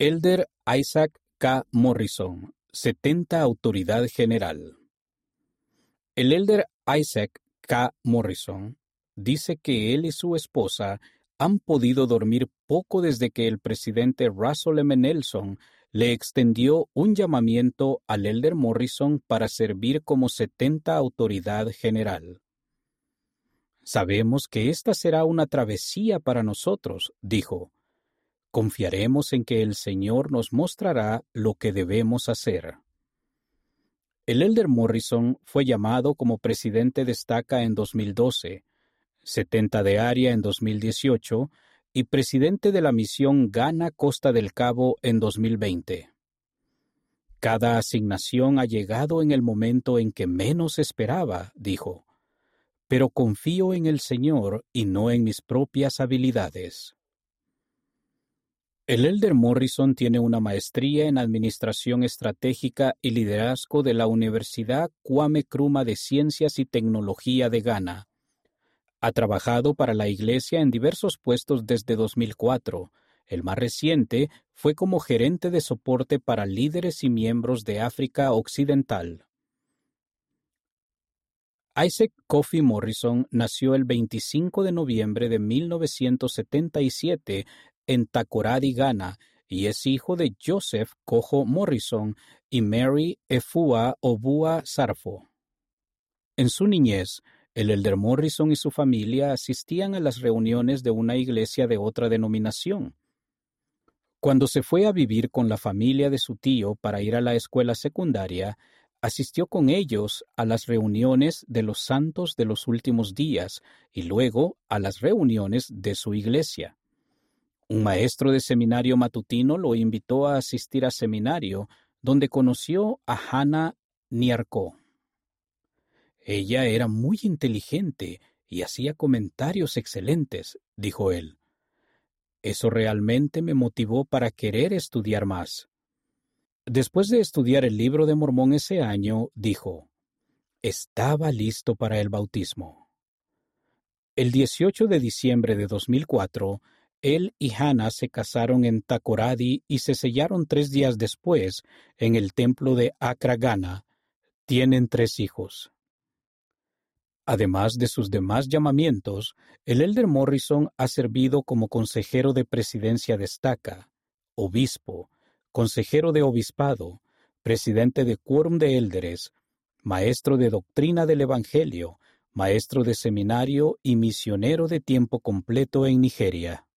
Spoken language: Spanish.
Elder Isaac K. Morrison, 70 Autoridad General. El elder Isaac K. Morrison dice que él y su esposa han podido dormir poco desde que el presidente Russell M. Nelson le extendió un llamamiento al elder Morrison para servir como 70 autoridad general. Sabemos que esta será una travesía para nosotros, dijo. Confiaremos en que el Señor nos mostrará lo que debemos hacer. El elder Morrison fue llamado como presidente de Estaca en 2012, 70 de área en 2018 y presidente de la misión Ghana Costa del Cabo en 2020. Cada asignación ha llegado en el momento en que menos esperaba, dijo, pero confío en el Señor y no en mis propias habilidades. El Elder Morrison tiene una maestría en Administración Estratégica y Liderazgo de la Universidad Kwame Nkrumah de Ciencias y Tecnología de Ghana. Ha trabajado para la Iglesia en diversos puestos desde 2004. El más reciente fue como gerente de soporte para líderes y miembros de África Occidental. Isaac Kofi Morrison nació el 25 de noviembre de 1977 en Takoradi, Ghana, y es hijo de Joseph Cojo Morrison y Mary Efua Obua Sarfo. En su niñez, el elder Morrison y su familia asistían a las reuniones de una iglesia de otra denominación. Cuando se fue a vivir con la familia de su tío para ir a la escuela secundaria, asistió con ellos a las reuniones de los santos de los últimos días y luego a las reuniones de su iglesia. Un maestro de seminario matutino lo invitó a asistir a seminario, donde conoció a Hannah Niarco. Ella era muy inteligente y hacía comentarios excelentes, dijo él. Eso realmente me motivó para querer estudiar más. Después de estudiar el libro de Mormón ese año, dijo, estaba listo para el bautismo. El 18 de diciembre de 2004, él y Hannah se casaron en Takoradi y se sellaron tres días después en el templo de Accra, Tienen tres hijos. Además de sus demás llamamientos, el elder Morrison ha servido como consejero de presidencia de estaca, obispo, consejero de obispado, presidente de quórum de élderes, maestro de doctrina del Evangelio, maestro de seminario y misionero de tiempo completo en Nigeria.